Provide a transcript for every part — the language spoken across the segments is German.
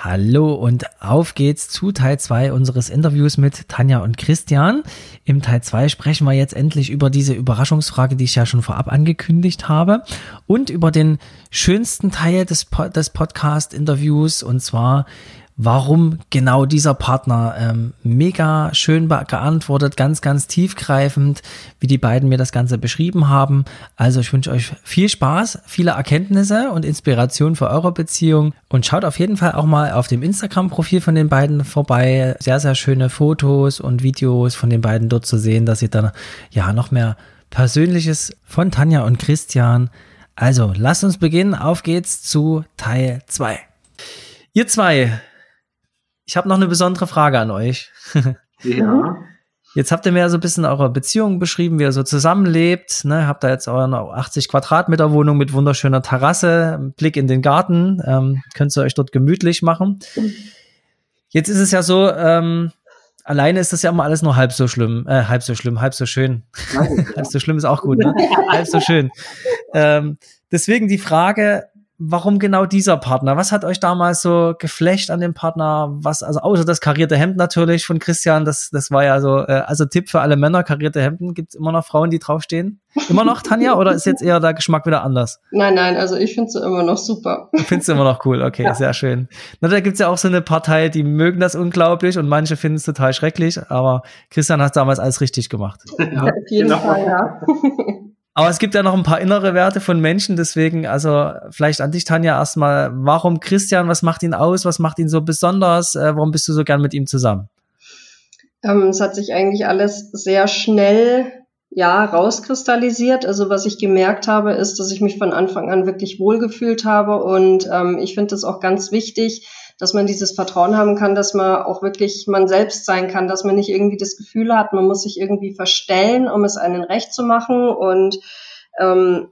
Hallo und auf geht's zu Teil 2 unseres Interviews mit Tanja und Christian. Im Teil 2 sprechen wir jetzt endlich über diese Überraschungsfrage, die ich ja schon vorab angekündigt habe und über den schönsten Teil des, des Podcast-Interviews und zwar warum genau dieser Partner. Ähm, mega schön geantwortet, ganz, ganz tiefgreifend, wie die beiden mir das Ganze beschrieben haben. Also ich wünsche euch viel Spaß, viele Erkenntnisse und Inspiration für eure Beziehung und schaut auf jeden Fall auch mal auf dem Instagram-Profil von den beiden vorbei. Sehr, sehr schöne Fotos und Videos von den beiden dort zu sehen, dass ihr dann ja noch mehr Persönliches von Tanja und Christian. Also, lasst uns beginnen. Auf geht's zu Teil 2. Ihr zwei, ich habe noch eine besondere Frage an euch. Ja. Jetzt habt ihr mir ja so ein bisschen eure Beziehung beschrieben, wie ihr so zusammenlebt. Ne? Habt da jetzt eure 80 Quadratmeter Wohnung mit wunderschöner Terrasse, Blick in den Garten. Ähm, könnt ihr euch dort gemütlich machen. Jetzt ist es ja so, ähm, alleine ist das ja immer alles nur halb so schlimm, äh, halb so schlimm, halb so schön. halb so schlimm ist auch gut, ne? halb so schön. Ähm, deswegen die Frage, warum genau dieser Partner? Was hat euch damals so geflecht an dem Partner? Was, also außer das karierte Hemd natürlich von Christian, das, das war ja so, äh, also Tipp für alle Männer, karierte Hemden. Gibt es immer noch Frauen, die draufstehen? Immer noch, Tanja, oder ist jetzt eher der Geschmack wieder anders? Nein, nein, also ich finde sie immer noch super. Findest du immer noch cool, okay, ja. sehr schön. Na, da gibt's ja auch so eine Partei, die mögen das unglaublich und manche finden es total schrecklich, aber Christian hat damals alles richtig gemacht. Ja, auf jeden genau. Fall, ja. Aber es gibt ja noch ein paar innere Werte von Menschen, deswegen, also vielleicht an dich, Tanja, erstmal, warum Christian, was macht ihn aus, was macht ihn so besonders, äh, warum bist du so gern mit ihm zusammen? Ähm, es hat sich eigentlich alles sehr schnell ja, rauskristallisiert. Also was ich gemerkt habe, ist, dass ich mich von Anfang an wirklich wohlgefühlt habe und ähm, ich finde es auch ganz wichtig, dass man dieses Vertrauen haben kann, dass man auch wirklich man selbst sein kann, dass man nicht irgendwie das Gefühl hat, man muss sich irgendwie verstellen, um es einen recht zu machen. Und ähm,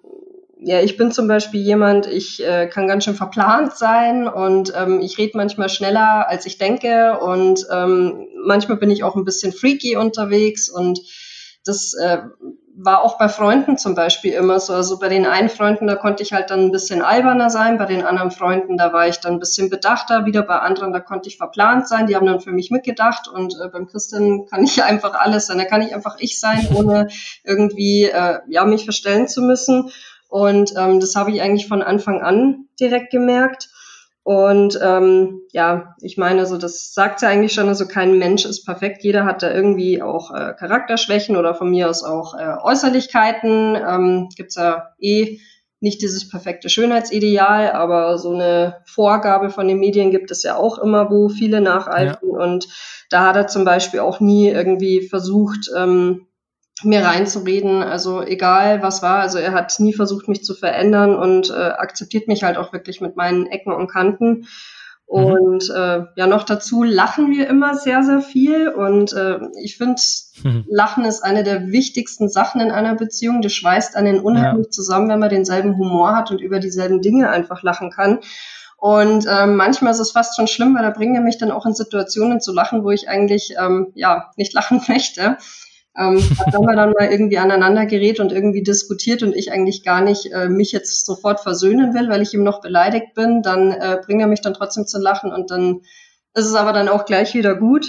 ja, ich bin zum Beispiel jemand, ich äh, kann ganz schön verplant sein und ähm, ich rede manchmal schneller, als ich denke und ähm, manchmal bin ich auch ein bisschen freaky unterwegs und das äh, war auch bei Freunden zum Beispiel immer so. Also bei den einen Freunden, da konnte ich halt dann ein bisschen alberner sein, bei den anderen Freunden, da war ich dann ein bisschen bedachter, wieder bei anderen, da konnte ich verplant sein, die haben dann für mich mitgedacht und äh, beim Christian kann ich einfach alles sein, da kann ich einfach ich sein, ohne irgendwie äh, ja mich verstellen zu müssen. Und ähm, das habe ich eigentlich von Anfang an direkt gemerkt. Und ähm, ja, ich meine, so das sagt ja eigentlich schon, also kein Mensch ist perfekt. Jeder hat da irgendwie auch äh, Charakterschwächen oder von mir aus auch äh, Äußerlichkeiten. Ähm, Gibt ja eh nicht dieses perfekte Schönheitsideal, aber so eine Vorgabe von den Medien gibt es ja auch immer, wo viele nacheifern. Ja. Und da hat er zum Beispiel auch nie irgendwie versucht, ähm, mir reinzureden. Also egal was war, also er hat nie versucht, mich zu verändern und äh, akzeptiert mich halt auch wirklich mit meinen Ecken und Kanten. Mhm. Und äh, ja, noch dazu lachen wir immer sehr, sehr viel. Und äh, ich finde, mhm. Lachen ist eine der wichtigsten Sachen in einer Beziehung. Das schweißt einen unheimlich ja. zusammen, wenn man denselben Humor hat und über dieselben Dinge einfach lachen kann. Und ähm, manchmal ist es fast schon schlimm, weil da bringen er mich dann auch in Situationen zu lachen, wo ich eigentlich ähm, ja nicht lachen möchte. Ähm, wenn man dann mal irgendwie aneinander gerät und irgendwie diskutiert und ich eigentlich gar nicht äh, mich jetzt sofort versöhnen will, weil ich ihm noch beleidigt bin, dann äh, bringt er mich dann trotzdem zu lachen und dann ist es aber dann auch gleich wieder gut.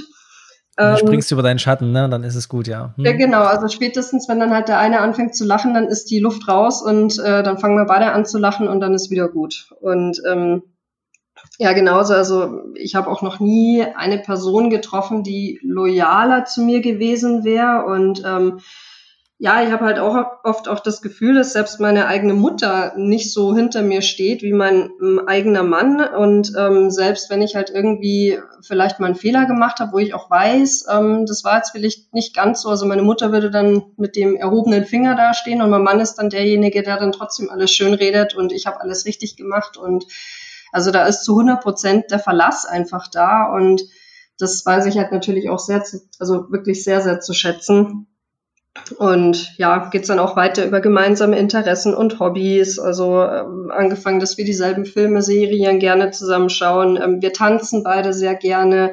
Ähm, du springst über deinen Schatten, ne? Dann ist es gut, ja. Hm. Ja, genau. Also spätestens, wenn dann halt der eine anfängt zu lachen, dann ist die Luft raus und äh, dann fangen wir beide an zu lachen und dann ist wieder gut. Und ähm, ja, genauso. Also ich habe auch noch nie eine Person getroffen, die loyaler zu mir gewesen wäre. Und ähm, ja, ich habe halt auch oft auch das Gefühl, dass selbst meine eigene Mutter nicht so hinter mir steht wie mein ähm, eigener Mann. Und ähm, selbst wenn ich halt irgendwie vielleicht mal einen Fehler gemacht habe, wo ich auch weiß, ähm, das war jetzt vielleicht nicht ganz so. Also meine Mutter würde dann mit dem erhobenen Finger dastehen und mein Mann ist dann derjenige, der dann trotzdem alles schön redet und ich habe alles richtig gemacht und also da ist zu 100 Prozent der Verlass einfach da und das weiß ich halt natürlich auch sehr, zu, also wirklich sehr, sehr zu schätzen. Und ja, geht's dann auch weiter über gemeinsame Interessen und Hobbys. Also ähm, angefangen, dass wir dieselben Filme, Serien gerne zusammenschauen. Ähm, wir tanzen beide sehr gerne.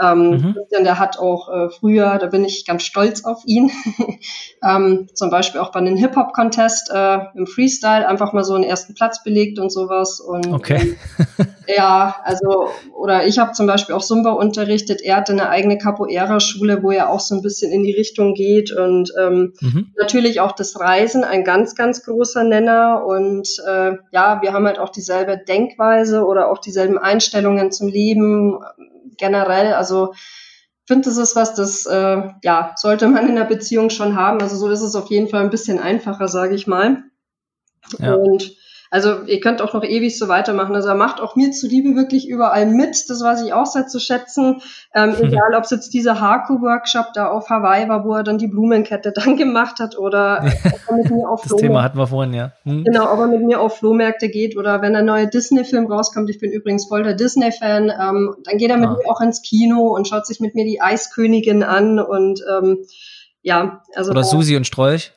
Ähm, mhm. Denn der hat auch äh, früher, da bin ich ganz stolz auf ihn, ähm, zum Beispiel auch bei einem Hip-Hop-Contest äh, im Freestyle einfach mal so einen ersten Platz belegt und sowas. Und okay. ähm, ja, also, oder ich habe zum Beispiel auch Zumba unterrichtet. Er hatte eine eigene Capoeira-Schule, wo er auch so ein bisschen in die Richtung geht. Und ähm, mhm. natürlich auch das Reisen, ein ganz, ganz großer Nenner. Und äh, ja, wir haben halt auch dieselbe Denkweise oder auch dieselben Einstellungen zum Leben generell. Also finde, das ist was, das äh, ja sollte man in der Beziehung schon haben. Also so ist es auf jeden Fall ein bisschen einfacher, sage ich mal. Ja. Und also ihr könnt auch noch ewig so weitermachen. Also er macht auch mir zuliebe wirklich überall mit. Das weiß ich auch sehr zu schätzen. Ähm, mhm. Egal, ob es jetzt dieser Haku-Workshop da auf Hawaii war, wo er dann die Blumenkette dann gemacht hat oder mit mir auf Das Thema hatten wir vorhin, ja. Mhm. Genau, ob er mit mir auf Flohmärkte geht oder wenn ein neuer Disney-Film rauskommt. Ich bin übrigens voll der Disney-Fan. Ähm, dann geht er mit ah. mir auch ins Kino und schaut sich mit mir die Eiskönigin an und ähm, ja, also. Oder Susi und Strolch.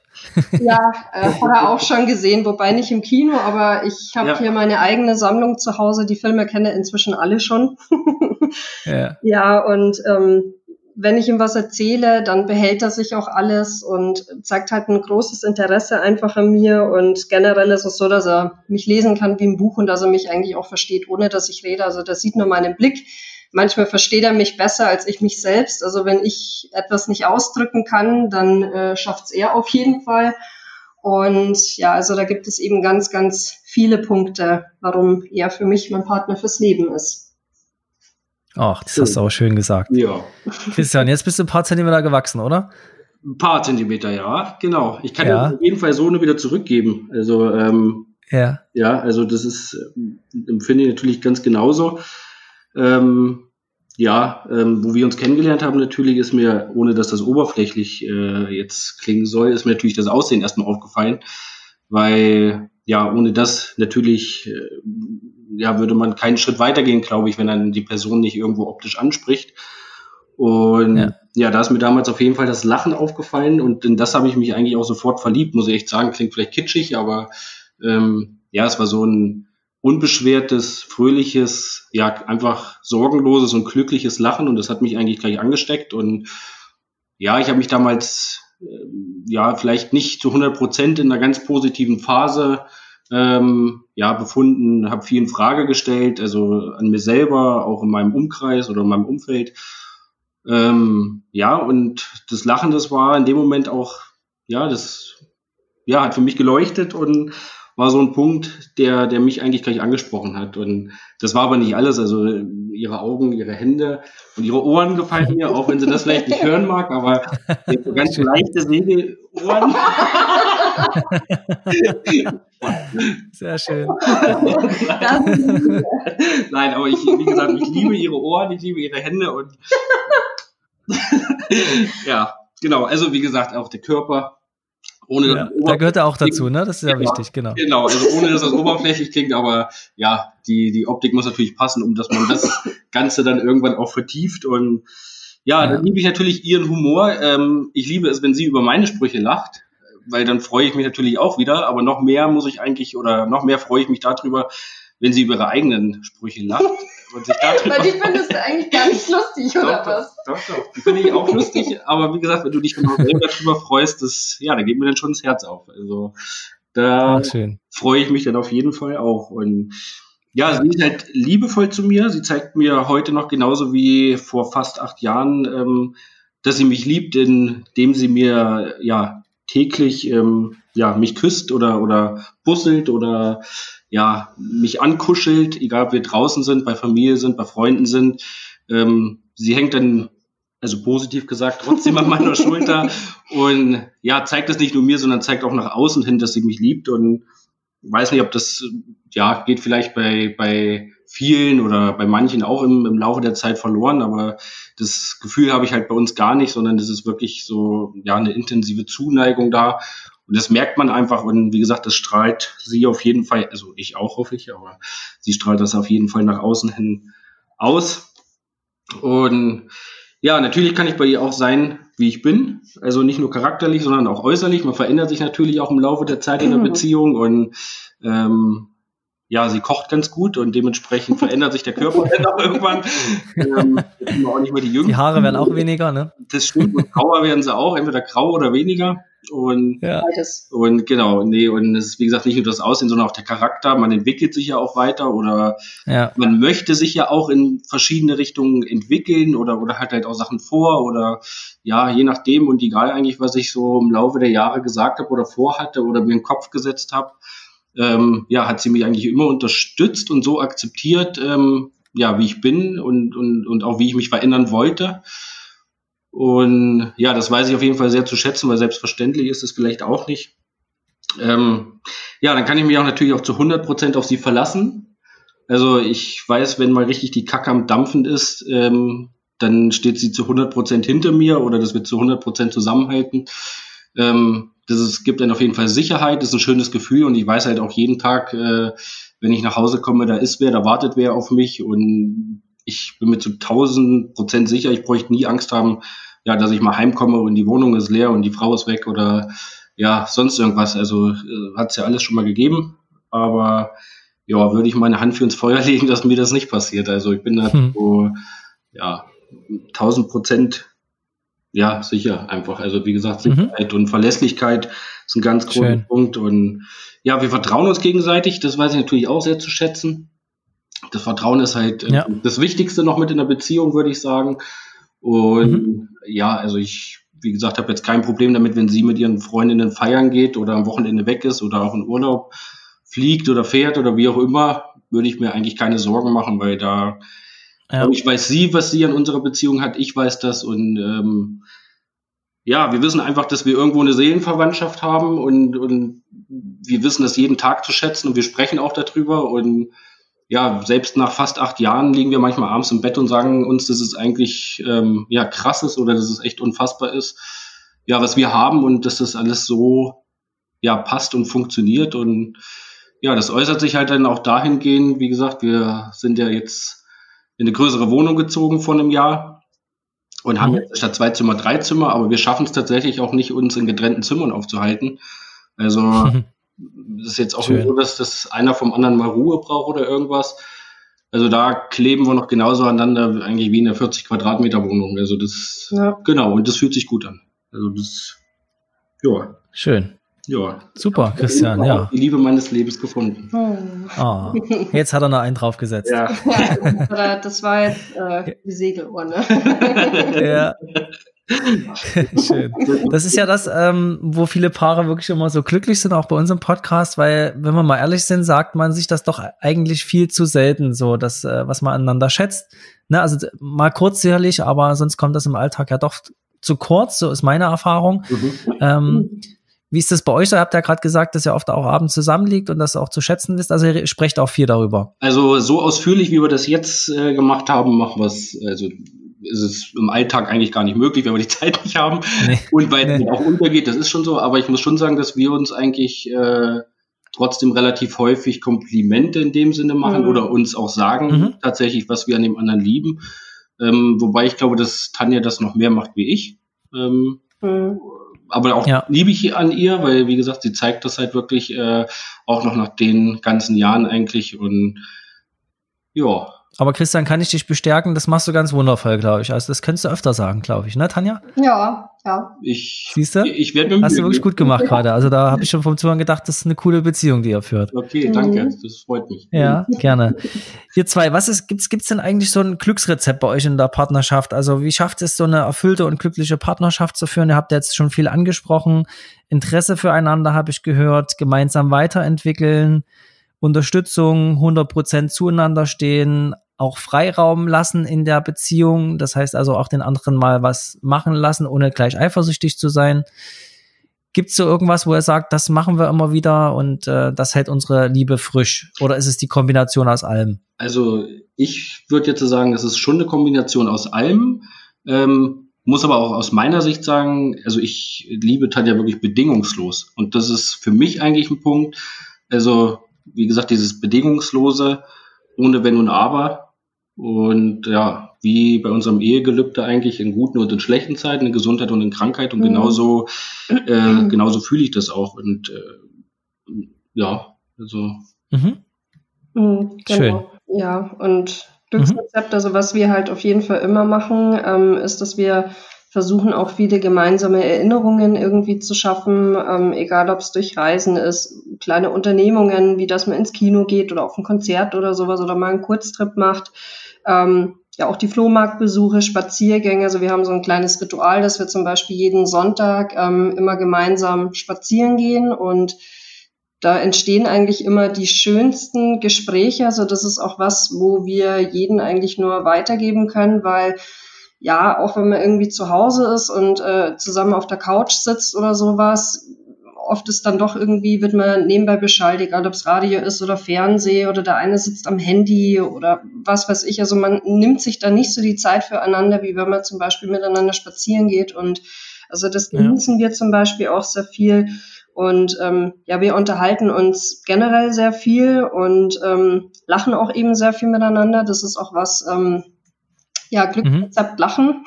Ja, äh, hat er auch schon gesehen, wobei nicht im Kino, aber ich habe ja. hier meine eigene Sammlung zu Hause. Die Filme kenne inzwischen alle schon. ja. ja, und ähm, wenn ich ihm was erzähle, dann behält er sich auch alles und zeigt halt ein großes Interesse einfach an mir. Und generell ist es so, dass er mich lesen kann wie ein Buch und dass er mich eigentlich auch versteht, ohne dass ich rede. Also das sieht nur meinen Blick manchmal versteht er mich besser als ich mich selbst. Also wenn ich etwas nicht ausdrücken kann, dann äh, schafft es er auf jeden Fall. Und ja, also da gibt es eben ganz, ganz viele Punkte, warum er für mich mein Partner fürs Leben ist. Ach, das hast du auch schön gesagt. Ja. Christian, jetzt bist du ein paar Zentimeter gewachsen, oder? Ein paar Zentimeter, ja, genau. Ich kann ja. auf jeden Fall so eine wieder zurückgeben. Also, ähm, ja. Ja, also das ist, äh, empfinde ich natürlich ganz genauso. Ähm, ja, ähm, wo wir uns kennengelernt haben, natürlich ist mir, ohne dass das oberflächlich äh, jetzt klingen soll, ist mir natürlich das Aussehen erstmal aufgefallen, weil ja, ohne das natürlich, äh, ja, würde man keinen Schritt weitergehen, glaube ich, wenn dann die Person nicht irgendwo optisch anspricht. Und ja. ja, da ist mir damals auf jeden Fall das Lachen aufgefallen und in das habe ich mich eigentlich auch sofort verliebt, muss ich echt sagen. Klingt vielleicht kitschig, aber ähm, ja, es war so ein unbeschwertes, fröhliches, ja, einfach sorgenloses und glückliches Lachen und das hat mich eigentlich gleich angesteckt und ja, ich habe mich damals äh, ja vielleicht nicht zu 100 Prozent in einer ganz positiven Phase ähm, ja befunden, habe viel in Frage gestellt, also an mir selber, auch in meinem Umkreis oder in meinem Umfeld. Ähm, ja, und das Lachen, das war in dem Moment auch, ja, das ja, hat für mich geleuchtet und war so ein Punkt, der, der mich eigentlich gleich angesprochen hat. Und das war aber nicht alles. Also ihre Augen, ihre Hände und ihre Ohren gefallen mir, auch wenn sie das vielleicht nicht hören mag, aber so ganz leichte Segelohren. Sehr schön. Nein, aber ich, wie gesagt, ich liebe ihre Ohren, ich liebe ihre Hände und ja, genau. Also wie gesagt, auch der Körper ohne ja, da gehört er auch dazu, ne? Das ist ja genau, wichtig, genau. Genau, also ohne dass das oberflächlich klingt, aber ja, die, die Optik muss natürlich passen, um dass man das Ganze dann irgendwann auch vertieft. Und ja, ja. dann liebe ich natürlich ihren Humor. Ähm, ich liebe es, wenn sie über meine Sprüche lacht, weil dann freue ich mich natürlich auch wieder, aber noch mehr muss ich eigentlich oder noch mehr freue ich mich darüber, wenn sie über ihre eigenen Sprüche lacht. Und sich darüber Weil die findest du eigentlich gar nicht lustig, oder doch, was? Doch, doch, doch. Die finde ich auch lustig, aber wie gesagt, wenn du dich genau selber darüber freust, das, ja, da geht mir dann schon das Herz auf. Also da freue ich mich dann auf jeden Fall auch. Und ja, sie ist halt liebevoll zu mir. Sie zeigt mir heute noch genauso wie vor fast acht Jahren, ähm, dass sie mich liebt, indem sie mir ja täglich ähm, ja mich küsst oder oder busselt oder ja, mich ankuschelt, egal ob wir draußen sind, bei Familie sind, bei Freunden sind. Ähm, sie hängt dann, also positiv gesagt, trotzdem an meiner Schulter und ja, zeigt das nicht nur mir, sondern zeigt auch nach außen hin, dass sie mich liebt und weiß nicht, ob das, ja, geht vielleicht bei, bei vielen oder bei manchen auch im, im Laufe der Zeit verloren, aber das Gefühl habe ich halt bei uns gar nicht, sondern das ist wirklich so, ja, eine intensive Zuneigung da und das merkt man einfach und wie gesagt, das strahlt sie auf jeden Fall, also ich auch hoffe ich, aber sie strahlt das auf jeden Fall nach außen hin aus. Und Ja, natürlich kann ich bei ihr auch sein, wie ich bin. Also nicht nur charakterlich, sondern auch äußerlich. Man verändert sich natürlich auch im Laufe der Zeit in der Beziehung und ähm, ja, sie kocht ganz gut und dementsprechend verändert sich der Körper dann auch irgendwann. Ähm, auch nicht mehr die, die Haare werden auch weniger, ne? Das stimmt, und grauer werden sie auch, entweder grau oder weniger. Und, ja. und genau, nee, und es ist wie gesagt nicht nur das Aussehen, sondern auch der Charakter. Man entwickelt sich ja auch weiter oder ja. man möchte sich ja auch in verschiedene Richtungen entwickeln oder, oder hat halt auch Sachen vor oder ja, je nachdem und egal eigentlich, was ich so im Laufe der Jahre gesagt habe oder vorhatte oder mir in den Kopf gesetzt habe, ähm, ja, hat sie mich eigentlich immer unterstützt und so akzeptiert, ähm, ja, wie ich bin und, und, und auch wie ich mich verändern wollte. Und ja, das weiß ich auf jeden Fall sehr zu schätzen, weil selbstverständlich ist es vielleicht auch nicht. Ähm, ja, dann kann ich mich auch natürlich auch zu 100 Prozent auf sie verlassen. Also ich weiß, wenn mal richtig die Kacke am Dampfen ist, ähm, dann steht sie zu 100 Prozent hinter mir oder das wird zu 100 Prozent zusammenhalten. Ähm, das ist, gibt dann auf jeden Fall Sicherheit, das ist ein schönes Gefühl und ich weiß halt auch jeden Tag, äh, wenn ich nach Hause komme, da ist wer, da wartet wer auf mich und ich bin mir zu 1000 Prozent sicher, ich bräuchte nie Angst haben, ja, dass ich mal heimkomme und die Wohnung ist leer und die Frau ist weg oder ja, sonst irgendwas. Also äh, hat es ja alles schon mal gegeben, aber ja, würde ich meine Hand für ins Feuer legen, dass mir das nicht passiert. Also ich bin da hm. so, ja, 1000 Prozent ja, sicher, einfach. Also wie gesagt, mhm. Sicherheit mhm. und Verlässlichkeit ist ein ganz großer Schön. Punkt. Und ja, wir vertrauen uns gegenseitig, das weiß ich natürlich auch sehr zu schätzen. Das Vertrauen ist halt äh, ja. das Wichtigste noch mit in der Beziehung, würde ich sagen. Und mhm. ja, also ich, wie gesagt, habe jetzt kein Problem damit, wenn sie mit ihren Freundinnen feiern geht oder am Wochenende weg ist oder auch in Urlaub fliegt oder fährt oder wie auch immer, würde ich mir eigentlich keine Sorgen machen, weil da ja. Ich weiß sie, was sie an unserer Beziehung hat, ich weiß das und ähm, ja, wir wissen einfach, dass wir irgendwo eine Seelenverwandtschaft haben und, und wir wissen das jeden Tag zu schätzen und wir sprechen auch darüber und ja, selbst nach fast acht Jahren liegen wir manchmal abends im Bett und sagen uns, dass es eigentlich ähm, ja krass ist oder dass es echt unfassbar ist, ja, was wir haben und dass das alles so ja passt und funktioniert und ja, das äußert sich halt dann auch dahingehend, wie gesagt, wir sind ja jetzt in eine größere Wohnung gezogen vor einem Jahr und haben mhm. jetzt statt zwei Zimmer drei Zimmer, aber wir schaffen es tatsächlich auch nicht, uns in getrennten Zimmern aufzuhalten. Also. das ist jetzt auch Schön. nicht so, dass das einer vom anderen mal Ruhe braucht oder irgendwas. Also da kleben wir noch genauso aneinander, eigentlich wie in der 40 Quadratmeter Wohnung. Also das, ja. genau, und das fühlt sich gut an. Also das, ja. Schön. Ja. Super, Christian, ja. Die Liebe meines Lebens gefunden. Oh. jetzt hat er noch einen draufgesetzt. Ja. das war jetzt äh, die Segeluhr, ne? ja. Schön. Das ist ja das, ähm, wo viele Paare wirklich immer so glücklich sind, auch bei unserem Podcast, weil, wenn wir mal ehrlich sind, sagt man sich das doch eigentlich viel zu selten, so das, äh, was man aneinander schätzt. Ne, also mal kurz sicherlich, aber sonst kommt das im Alltag ja doch zu kurz, so ist meine Erfahrung. Mhm. Ähm, wie ist das bei euch? Ihr habt ja gerade gesagt, dass ihr oft auch abends zusammenliegt und das auch zu schätzen wisst. Also ihr sprecht auch viel darüber. Also so ausführlich, wie wir das jetzt äh, gemacht haben, machen wir es, also ist es im Alltag eigentlich gar nicht möglich, wenn wir die Zeit nicht haben. Nee. Und weil es nee. auch untergeht, das ist schon so. Aber ich muss schon sagen, dass wir uns eigentlich äh, trotzdem relativ häufig Komplimente in dem Sinne machen mhm. oder uns auch sagen, mhm. tatsächlich, was wir an dem anderen lieben. Ähm, wobei ich glaube, dass Tanja das noch mehr macht wie ich. Ähm, mhm aber auch ja. liebe ich an ihr, weil wie gesagt, sie zeigt das halt wirklich äh, auch noch nach den ganzen Jahren eigentlich und ja. Aber Christian, kann ich dich bestärken? Das machst du ganz wundervoll, glaube ich. Also das könntest du öfter sagen, glaube ich, ne, Tanja? Ja, ja. Ich, Siehst du? Ich werde mir Hast du wirklich gut gemacht ja. gerade. Also da habe ich schon vom Zuhören gedacht, das ist eine coole Beziehung, die ihr führt. Okay, danke. Mhm. Das freut mich. Ja, gerne. Ihr zwei, was ist, gibt's, gibt's denn eigentlich so ein Glücksrezept bei euch in der Partnerschaft? Also wie schafft es, so eine erfüllte und glückliche Partnerschaft zu führen? Ihr habt jetzt schon viel angesprochen. Interesse füreinander habe ich gehört, gemeinsam weiterentwickeln. Unterstützung, 100% zueinander stehen, auch Freiraum lassen in der Beziehung. Das heißt also auch den anderen mal was machen lassen, ohne gleich eifersüchtig zu sein. Gibt es so irgendwas, wo er sagt, das machen wir immer wieder und äh, das hält unsere Liebe frisch? Oder ist es die Kombination aus allem? Also ich würde jetzt sagen, es ist schon eine Kombination aus allem. Ähm, muss aber auch aus meiner Sicht sagen, also ich liebe Tanja wirklich bedingungslos. Und das ist für mich eigentlich ein Punkt. Also, wie gesagt, dieses Bedingungslose, ohne Wenn und Aber, Und ja, wie bei unserem Ehegelübde eigentlich in guten und in schlechten Zeiten, in Gesundheit und in Krankheit. Und mhm. genauso, äh, genauso fühle ich das auch. Und äh, ja, also. Mhm. Mhm, genau. Schön. Ja, und Glücksrezept, also was wir halt auf jeden Fall immer machen, ähm, ist, dass wir versuchen auch viele gemeinsame Erinnerungen irgendwie zu schaffen, ähm, egal ob es durch Reisen ist, kleine Unternehmungen, wie dass man ins Kino geht oder auf ein Konzert oder sowas oder mal einen Kurztrip macht. Ähm, ja, auch die Flohmarktbesuche, Spaziergänge. Also wir haben so ein kleines Ritual, dass wir zum Beispiel jeden Sonntag ähm, immer gemeinsam spazieren gehen und da entstehen eigentlich immer die schönsten Gespräche. Also das ist auch was, wo wir jeden eigentlich nur weitergeben können, weil ja, auch wenn man irgendwie zu Hause ist und äh, zusammen auf der Couch sitzt oder sowas, oft ist dann doch irgendwie, wird man nebenbei beschallt, egal ob es Radio ist oder Fernseh oder der eine sitzt am Handy oder was weiß ich. Also man nimmt sich da nicht so die Zeit füreinander, wie wenn man zum Beispiel miteinander spazieren geht. Und also das genießen ja. wir zum Beispiel auch sehr viel. Und ähm, ja, wir unterhalten uns generell sehr viel und ähm, lachen auch eben sehr viel miteinander. Das ist auch was, ähm, ja, Glücksrezept mhm. Lachen.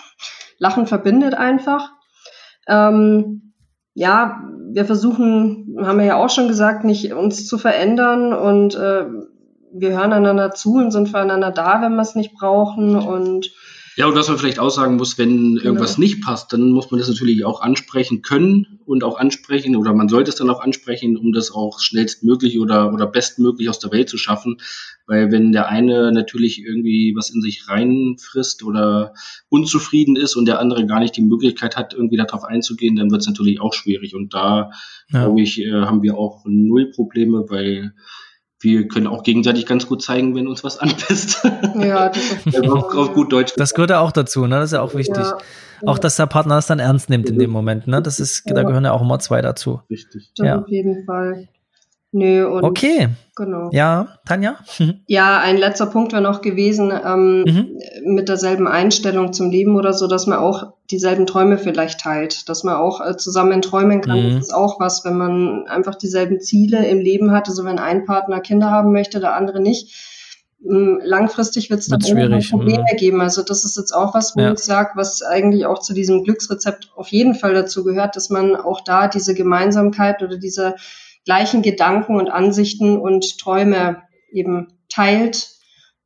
Lachen verbindet einfach. Ähm, ja, wir versuchen, haben wir ja auch schon gesagt, nicht uns zu verändern und äh, wir hören einander zu und sind füreinander da, wenn wir es nicht brauchen und ja, und was man vielleicht auch sagen muss, wenn genau. irgendwas nicht passt, dann muss man das natürlich auch ansprechen können und auch ansprechen oder man sollte es dann auch ansprechen, um das auch schnellstmöglich oder, oder bestmöglich aus der Welt zu schaffen. Weil wenn der eine natürlich irgendwie was in sich reinfrisst oder unzufrieden ist und der andere gar nicht die Möglichkeit hat, irgendwie darauf einzugehen, dann wird es natürlich auch schwierig. Und da, ja. glaube ich, äh, haben wir auch null Probleme, weil wir können auch gegenseitig ganz gut zeigen, wenn uns was anpisst. Ja, das ist also auf, auf gut Deutsch. Das gehört ja auch dazu, ne? Das ist ja auch wichtig. Ja. Auch, dass der Partner das dann ernst nimmt in dem Moment, ne? Das ist, da gehören ja auch immer zwei dazu. Richtig. Ja. Auf jeden Fall. Nö, und okay. Genau. Ja, Tanja? Ja, ein letzter Punkt wäre noch gewesen, ähm, mhm. mit derselben Einstellung zum Leben oder so, dass man auch dieselben Träume vielleicht teilt, dass man auch äh, zusammen träumen kann. Mhm. Das ist auch was, wenn man einfach dieselben Ziele im Leben hat, also wenn ein Partner Kinder haben möchte, der andere nicht. Ähm, langfristig wird es dann schwierig. Probleme mhm. geben. Also das ist jetzt auch was, wo ja. ich sage, was eigentlich auch zu diesem Glücksrezept auf jeden Fall dazu gehört, dass man auch da diese Gemeinsamkeit oder diese gleichen Gedanken und Ansichten und Träume eben teilt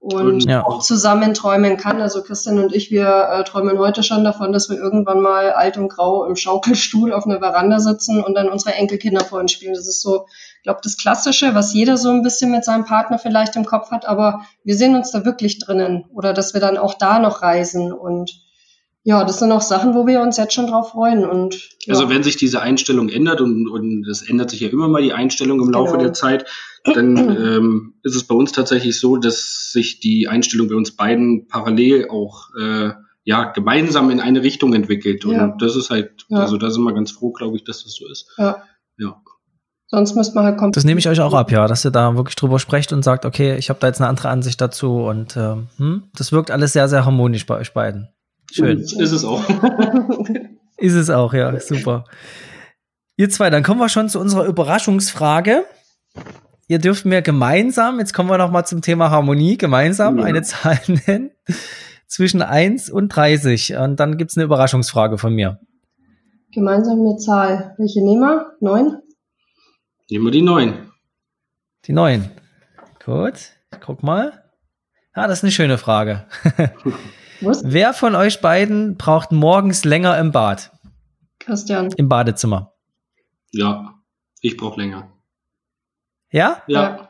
und ja. auch zusammen träumen kann. Also Christian und ich, wir äh, träumen heute schon davon, dass wir irgendwann mal alt und grau im Schaukelstuhl auf einer Veranda sitzen und dann unsere Enkelkinder vor uns spielen. Das ist so, ich glaube, das Klassische, was jeder so ein bisschen mit seinem Partner vielleicht im Kopf hat, aber wir sehen uns da wirklich drinnen oder dass wir dann auch da noch reisen und ja, das sind auch Sachen, wo wir uns jetzt schon drauf freuen. Und, ja. Also wenn sich diese Einstellung ändert und, und es ändert sich ja immer mal die Einstellung im Laufe genau. der Zeit, dann ähm, ist es bei uns tatsächlich so, dass sich die Einstellung bei uns beiden parallel auch äh, ja gemeinsam in eine Richtung entwickelt. Und ja. das ist halt, ja. also da sind wir ganz froh, glaube ich, dass das so ist. Ja. ja. Sonst müsste man halt kommen. Das nehme ich euch auch ab, ja, dass ihr da wirklich drüber sprecht und sagt, okay, ich habe da jetzt eine andere Ansicht dazu und äh, hm, das wirkt alles sehr, sehr harmonisch bei euch beiden. Schön. Ist es auch. ist es auch, ja, super. Ihr zwei, dann kommen wir schon zu unserer Überraschungsfrage. Ihr dürft mir gemeinsam, jetzt kommen wir noch mal zum Thema Harmonie, gemeinsam ja. eine Zahl nennen zwischen 1 und 30. Und dann gibt es eine Überraschungsfrage von mir. Gemeinsam eine Zahl. Welche nehmen wir? 9? Nehmen wir die 9. Die 9. Gut, ich guck mal. Ja, das ist eine schöne Frage. Was? Wer von euch beiden braucht morgens länger im Bad? Christian. Im Badezimmer. Ja, ich brauche länger. Ja? Ja.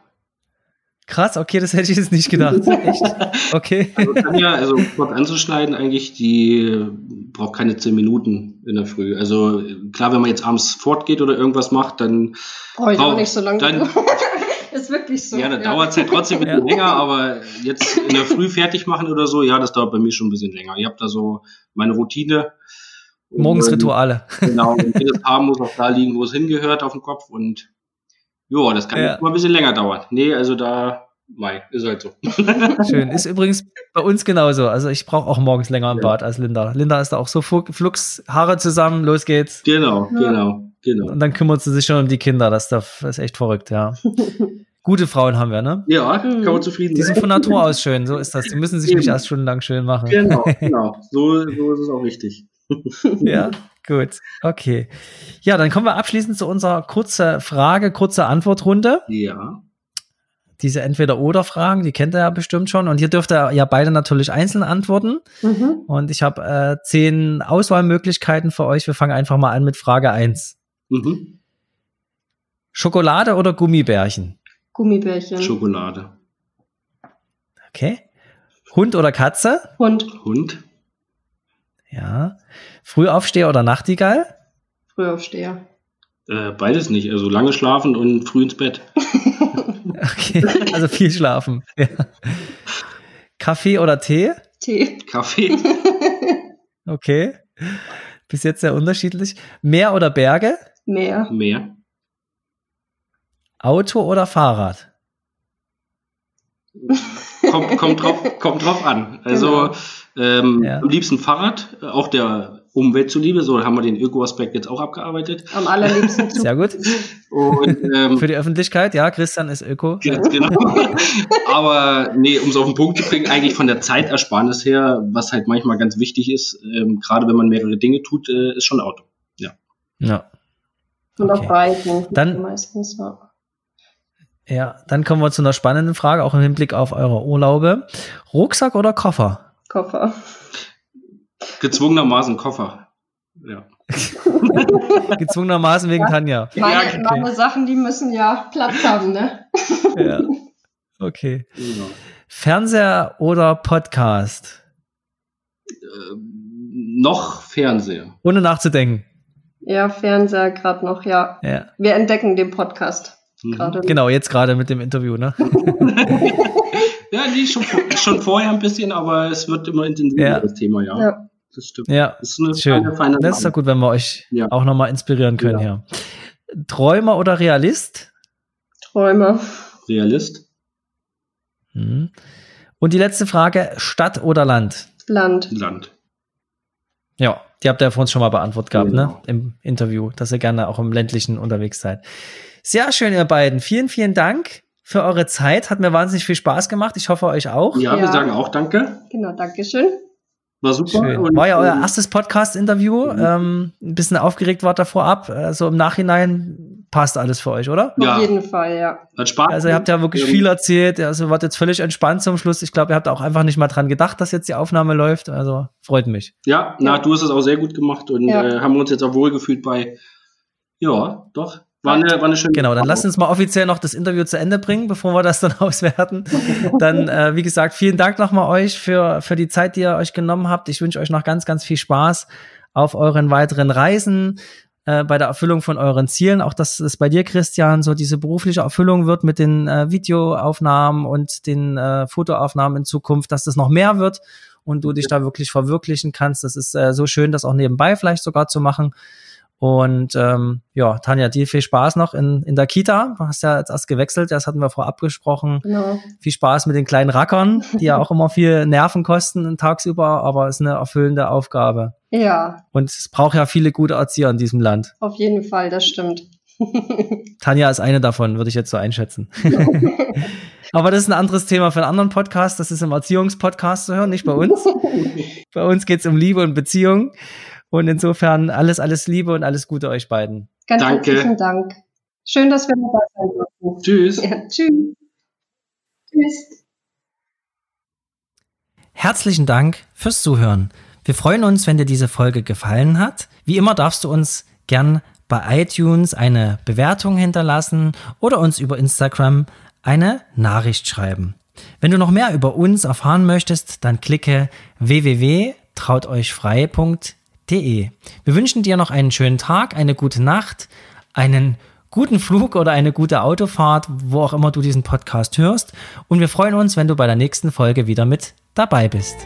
Krass, okay, das hätte ich jetzt nicht gedacht. Echt? Okay. Also Tanja, also Sport anzuschneiden, eigentlich, die braucht keine zehn Minuten in der Früh. Also klar, wenn man jetzt abends fortgeht oder irgendwas macht, dann brauche ich auch nicht so lange. Dann, ist wirklich so. Ja, da ja. dauert es halt trotzdem ein bisschen länger, aber jetzt in der Früh fertig machen oder so, ja, das dauert bei mir schon ein bisschen länger. Ich habe da so meine Routine. Morgensrituale. Genau, und jedes Haar muss auch da liegen, wo es hingehört, auf dem Kopf. Und ja, das kann ja. mal ein bisschen länger dauern. Nee, also da, Mai, ist halt so. Schön. Ist übrigens bei uns genauso. Also ich brauche auch morgens länger im ja. Bad als Linda. Linda ist da auch so flux, Haare zusammen, los geht's. Genau, genau. Genau. Und dann kümmert sie sich schon um die Kinder. Das, ist echt verrückt, ja. Gute Frauen haben wir, ne? Ja, kann man zufrieden sein. Die sind von Natur aus schön, so ist das. Die müssen sich Eben. nicht erst stundenlang schön machen. Genau, genau. So, so ist es auch richtig. ja, gut. Okay. Ja, dann kommen wir abschließend zu unserer kurze Frage, kurze Antwortrunde. Ja. Diese Entweder-Oder-Fragen, die kennt ihr ja bestimmt schon. Und hier dürft ihr ja beide natürlich einzeln antworten. Mhm. Und ich habe äh, zehn Auswahlmöglichkeiten für euch. Wir fangen einfach mal an mit Frage 1. Mhm. Schokolade oder Gummibärchen? Gummibärchen. Schokolade. Okay. Hund oder Katze? Hund. Hund. Ja. Frühaufsteher oder Nachtigall? Frühaufsteher. Äh, beides nicht. Also lange schlafen und früh ins Bett. okay, also viel schlafen. Ja. Kaffee oder Tee? Tee. Kaffee. okay. Bis jetzt sehr unterschiedlich. Meer oder Berge? Meer. Meer. Auto oder Fahrrad? kommt, kommt, drauf, kommt drauf an. Also genau. ähm, ja. am liebsten Fahrrad, auch der Umwelt zuliebe. So haben wir den Öko-Aspekt jetzt auch abgearbeitet. Am allerliebsten. Sehr gut. Und, ähm, Für die Öffentlichkeit, ja, Christian ist Öko. Ganz genau. Aber nee, um es auf den Punkt zu bringen, eigentlich von der Zeitersparnis her, was halt manchmal ganz wichtig ist, ähm, gerade wenn man mehrere Dinge tut, äh, ist schon Auto. Ja. Ja. Und okay. auch Biken. Dann meistens, ja. Ja, dann kommen wir zu einer spannenden Frage, auch im Hinblick auf eure Urlaube. Rucksack oder Koffer? Koffer. Gezwungenermaßen Koffer. Ja. Gezwungenermaßen wegen ja, Tanja. Meine, okay. meine, Sachen, die müssen ja Platz haben, ne? ja. Okay. Genau. Fernseher oder Podcast? Ähm, noch Fernseher. Ohne nachzudenken. Ja, Fernseher gerade noch, ja. ja. Wir entdecken den Podcast. Mhm. Gerade. Genau, jetzt gerade mit dem Interview, ne? ja, die schon, schon vorher ein bisschen, aber es wird immer intensiver, ja. das Thema, ja. ja. Das stimmt. Ja, das ist schön. Feine, feine das ist doch gut, wenn wir euch ja. auch nochmal inspirieren können ja. hier. Träumer oder Realist? Träumer. Realist. Mhm. Und die letzte Frage, Stadt oder Land? Land. Land. Ja, die habt ihr von uns schon mal beantwortet gehabt, ne? genau. ne? Im Interview, dass ihr gerne auch im ländlichen unterwegs seid. Sehr schön, ihr beiden. Vielen, vielen Dank für eure Zeit. Hat mir wahnsinnig viel Spaß gemacht. Ich hoffe, euch auch. Ja, ja. wir sagen auch Danke. Genau, Dankeschön. War super. War ja euer erstes Podcast-Interview. Mhm. Ähm, ein bisschen aufgeregt war davor ab. Also im Nachhinein passt alles für euch, oder? Ja. Auf jeden Fall, ja. Hat Spaß. Also ihr habt ja wirklich viel erzählt. Also wart jetzt völlig entspannt zum Schluss. Ich glaube, ihr habt auch einfach nicht mal dran gedacht, dass jetzt die Aufnahme läuft. Also freut mich. Ja, na, du hast es auch sehr gut gemacht und ja. äh, haben uns jetzt auch wohlgefühlt bei. Ja, doch. War eine, war eine schöne Genau, dann lasst uns mal offiziell noch das Interview zu Ende bringen, bevor wir das dann auswerten. Dann, äh, wie gesagt, vielen Dank nochmal euch für, für die Zeit, die ihr euch genommen habt. Ich wünsche euch noch ganz, ganz viel Spaß auf euren weiteren Reisen, äh, bei der Erfüllung von euren Zielen. Auch dass es bei dir, Christian, so diese berufliche Erfüllung wird mit den äh, Videoaufnahmen und den äh, Fotoaufnahmen in Zukunft, dass das noch mehr wird und du dich da wirklich verwirklichen kannst. Das ist äh, so schön, das auch nebenbei vielleicht sogar zu machen. Und ähm, ja, Tanja, dir viel Spaß noch in, in der Kita. Du hast ja jetzt erst gewechselt, das hatten wir vorab gesprochen. Genau. Viel Spaß mit den kleinen Rackern, die ja auch immer viel Nerven kosten tagsüber, aber es ist eine erfüllende Aufgabe. Ja. Und es braucht ja viele gute Erzieher in diesem Land. Auf jeden Fall, das stimmt. Tanja ist eine davon, würde ich jetzt so einschätzen. Aber das ist ein anderes Thema für einen anderen Podcast. Das ist im Erziehungspodcast zu hören, nicht bei uns. bei uns geht es um Liebe und Beziehung. Und insofern alles, alles Liebe und alles Gute euch beiden. Ganz Danke. herzlichen Dank. Schön, dass wir dabei sein durften. Tschüss. Ja, tschüss. Tschüss. Herzlichen Dank fürs Zuhören. Wir freuen uns, wenn dir diese Folge gefallen hat. Wie immer darfst du uns gern bei iTunes eine Bewertung hinterlassen oder uns über Instagram eine Nachricht schreiben. Wenn du noch mehr über uns erfahren möchtest, dann klicke www.trauteuchfrei.de www.ftf.de. Wir wünschen dir noch einen schönen Tag, eine gute Nacht, einen guten Flug oder eine gute Autofahrt, wo auch immer du diesen Podcast hörst. Und wir freuen uns, wenn du bei der nächsten Folge wieder mit dabei bist.